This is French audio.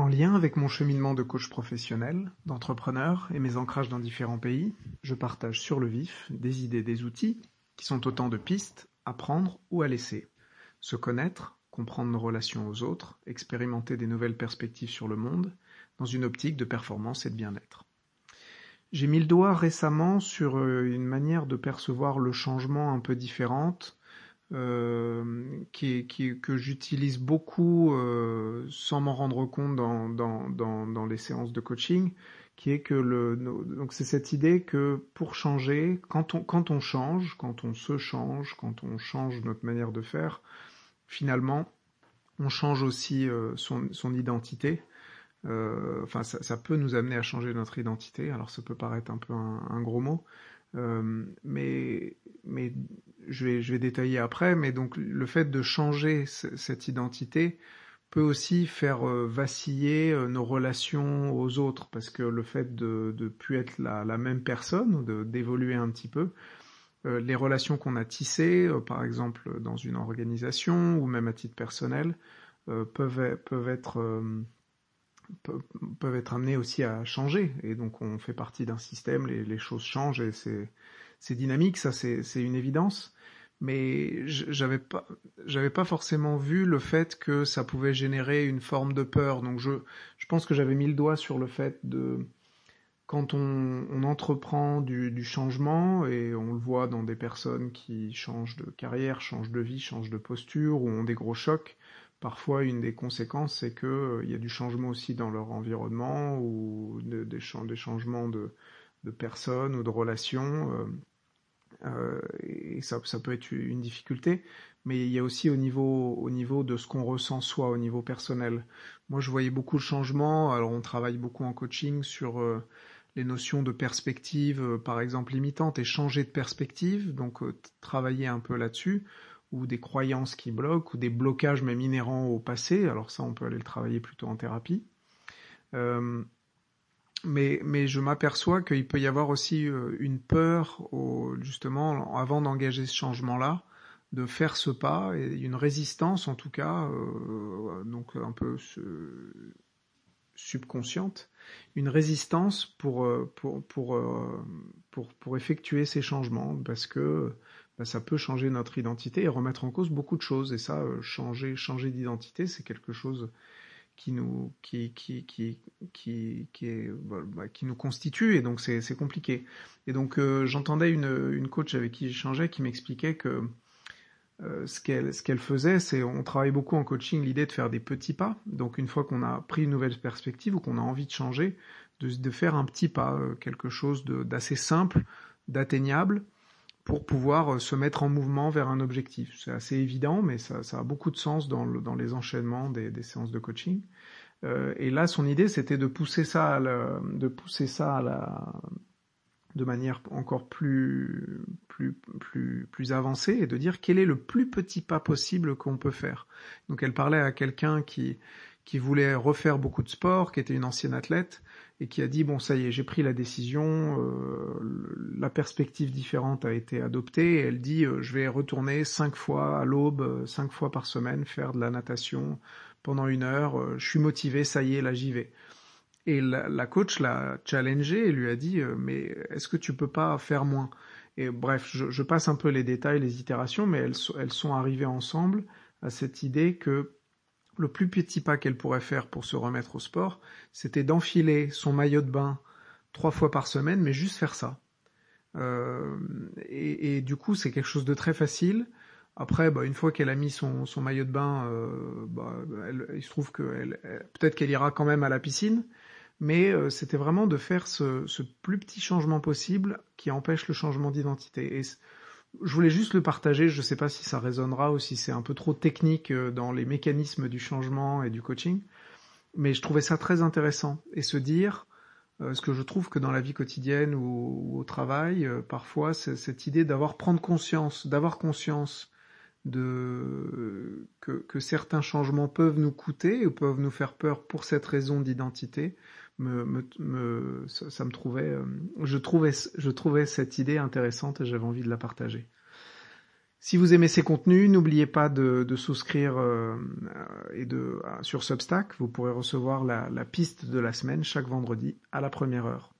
En lien avec mon cheminement de coach professionnel, d'entrepreneur et mes ancrages dans différents pays, je partage sur le vif des idées, des outils qui sont autant de pistes à prendre ou à laisser. Se connaître, comprendre nos relations aux autres, expérimenter des nouvelles perspectives sur le monde, dans une optique de performance et de bien-être. J'ai mis le doigt récemment sur euh, une manière de percevoir le changement un peu différente euh, qui, qui, que j'utilise beaucoup euh, sans m'en rendre compte dans, dans, dans, dans, les séances de coaching, qui est que le donc c'est cette idée que pour changer, quand on quand on change, quand on se change, quand on change notre manière de faire, finalement, on change aussi euh, son, son identité. Euh, enfin, ça, ça, peut nous amener à changer notre identité. Alors, ça peut paraître un peu un, un gros mot, mais, mais je vais, je vais détailler après. Mais donc, le fait de changer cette identité peut aussi faire euh, vaciller euh, nos relations aux autres, parce que le fait de ne plus être la, la même personne, d'évoluer un petit peu, euh, les relations qu'on a tissées, euh, par exemple dans une organisation ou même à titre personnel, euh, peuvent, peuvent être peuvent être amenés aussi à changer. Et donc on fait partie d'un système, les, choses changent et c'est dynamique, ça c'est une évidence. Mais j'avais pas, pas forcément vu le fait que ça pouvait générer une forme de peur. Donc je, je pense que j'avais mis le doigt sur le fait de, quand on, entreprend du, changement, et on le voit dans des personnes qui changent de carrière, changent de vie, changent de posture, ou ont des gros chocs, Parfois, une des conséquences, c'est qu'il euh, y a du changement aussi dans leur environnement ou de, des, changements de, de, personnes ou de relations. Euh, euh, et ça, ça, peut être une difficulté. Mais il y a aussi au niveau, au niveau de ce qu'on ressent soi, au niveau personnel. Moi, je voyais beaucoup de changements. Alors, on travaille beaucoup en coaching sur euh, les notions de perspective, euh, par exemple, limitantes et changer de perspective. Donc, euh, travailler un peu là-dessus ou des croyances qui bloquent, ou des blocages même inhérents au passé. Alors ça, on peut aller le travailler plutôt en thérapie. Euh, mais, mais je m'aperçois qu'il peut y avoir aussi euh, une peur, justement, avant d'engager ce changement-là, de faire ce pas, et une résistance en tout cas, euh, donc un peu subconsciente, une résistance pour, pour, pour, pour, pour effectuer ces changements, parce que ben, ça peut changer notre identité et remettre en cause beaucoup de choses. Et ça, euh, changer, changer d'identité, c'est quelque chose qui nous, qui, qui, qui, qui, qui, est, bah, qui nous constitue et donc c'est compliqué. Et donc euh, j'entendais une, une coach avec qui j'échangeais qui m'expliquait que euh, ce qu'elle ce qu'elle faisait, c'est on travaille beaucoup en coaching l'idée de faire des petits pas. Donc une fois qu'on a pris une nouvelle perspective ou qu'on a envie de changer, de, de faire un petit pas, quelque chose d'assez simple, d'atteignable pour pouvoir euh, se mettre en mouvement vers un objectif. C'est assez évident, mais ça, ça, a beaucoup de sens dans, le, dans les enchaînements des, des, séances de coaching. Euh, et là, son idée, c'était de pousser ça, à la, de pousser ça à la, de manière encore plus, plus, plus, plus avancée et de dire quel est le plus petit pas possible qu'on peut faire. Donc, elle parlait à quelqu'un qui, qui voulait refaire beaucoup de sport, qui était une ancienne athlète, et qui a dit bon ça y est j'ai pris la décision, euh, la perspective différente a été adoptée. Et elle dit euh, je vais retourner cinq fois à l'aube, euh, cinq fois par semaine faire de la natation pendant une heure. Euh, je suis motivé, ça y est là j'y vais. Et la, la coach l'a challengé et lui a dit mais est-ce que tu peux pas faire moins? Et bref je, je, passe un peu les détails, les itérations, mais elles, elles sont arrivées ensemble à cette idée que le plus petit pas qu'elle pourrait faire pour se remettre au sport, c'était d'enfiler son maillot de bain trois fois par semaine, mais juste faire ça. Euh, et, du coup, c'est quelque chose de très facile. Après, bah, une fois qu'elle a mis son, maillot de bain, euh, bah, il se trouve que peut-être qu'elle ira quand même à la piscine, mais euh, c'était vraiment de faire ce, plus petit changement possible qui empêche le changement d'identité. Je voulais juste le partager, je ne sais pas si ça résonnera ou si c'est un peu trop technique euh, dans les mécanismes du changement et du coaching, mais je trouvais ça très intéressant. Et se dire, euh, ce que je trouve que dans la vie quotidienne ou, au travail, euh, parfois, c'est cette idée d'avoir prendre conscience, d'avoir conscience de que, certains changements peuvent nous coûter ou peuvent nous faire peur pour cette raison d'identité, me, me, me ça, me trouvait, euh, je trouvais, je trouvais cette idée intéressante et j'avais envie de la partager. Si vous aimez ces contenus, n'oubliez pas de, souscrire euh, et de, sur Substack. Vous pourrez recevoir la piste de la semaine chaque vendredi à la première heure.